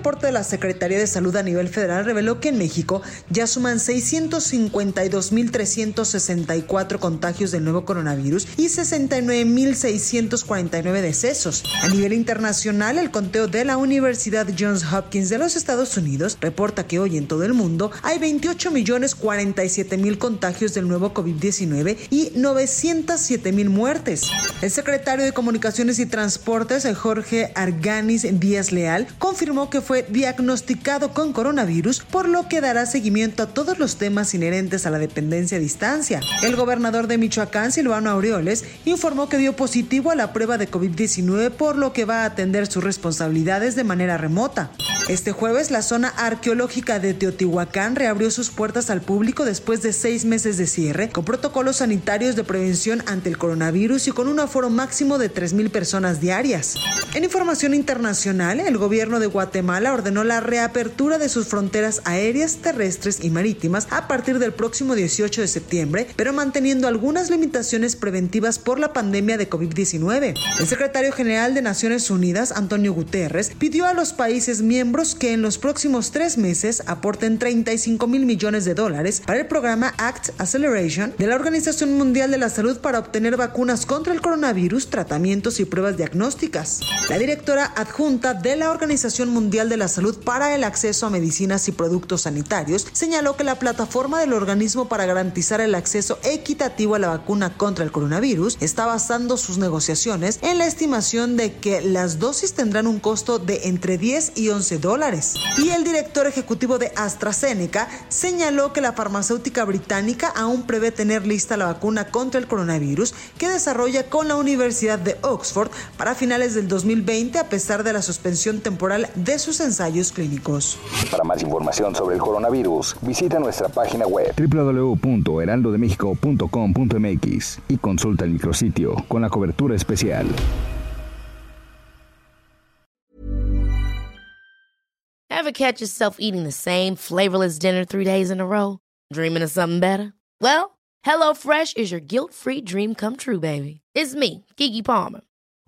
Reporte de la Secretaría de Salud a nivel federal reveló que en México ya suman 652.364 contagios del nuevo coronavirus y 69.649 decesos. A nivel internacional, el conteo de la Universidad Johns Hopkins de los Estados Unidos reporta que hoy en todo el mundo hay 28.047.000 contagios del nuevo COVID-19 y 907.000 muertes. El secretario de Comunicaciones y Transportes, Jorge Arganis Díaz Leal, confirmó que fue diagnosticado con coronavirus, por lo que dará seguimiento a todos los temas inherentes a la dependencia a distancia. El gobernador de Michoacán, Silvano Aureoles, informó que dio positivo a la prueba de COVID-19, por lo que va a atender sus responsabilidades de manera remota. Este jueves, la zona arqueológica de Teotihuacán reabrió sus puertas al público después de seis meses de cierre, con protocolos sanitarios de prevención ante el coronavirus y con un aforo máximo de 3.000 personas diarias. En información internacional, el gobierno de Guatemala ordenó la reapertura de sus fronteras aéreas, terrestres y marítimas a partir del próximo 18 de septiembre, pero manteniendo algunas limitaciones preventivas por la pandemia de COVID-19. El secretario general de Naciones Unidas, Antonio Guterres, pidió a los países miembros que en los próximos tres meses aporten 35 mil millones de dólares para el programa ACT Acceleration de la Organización Mundial de la Salud para obtener vacunas contra el coronavirus, tratamientos y pruebas diagnósticas. La directora adjunta de la Organización Mundial de la Salud para el acceso a medicinas y productos sanitarios señaló que la plataforma del organismo para garantizar el acceso equitativo a la vacuna contra el coronavirus está basando sus negociaciones en la estimación de que las dosis tendrán un costo de entre 10 y 11 dólares. Y el director ejecutivo de AstraZeneca señaló que la farmacéutica británica aún prevé tener lista la vacuna contra el coronavirus que desarrolla con la Universidad de Oxford para finales del 2020 a pesar de la suspensión temporal de sus ensayos clínicos. Para más información sobre el coronavirus, visita nuestra página web www.heraldodemexico.com.mx y consulta el micrositio con la cobertura especial. Ever catch yourself eating the same flavorless dinner three days in a row? Dreaming of something better? Well, HelloFresh is your guilt-free dream come true, baby. It's me, Kiki Palmer.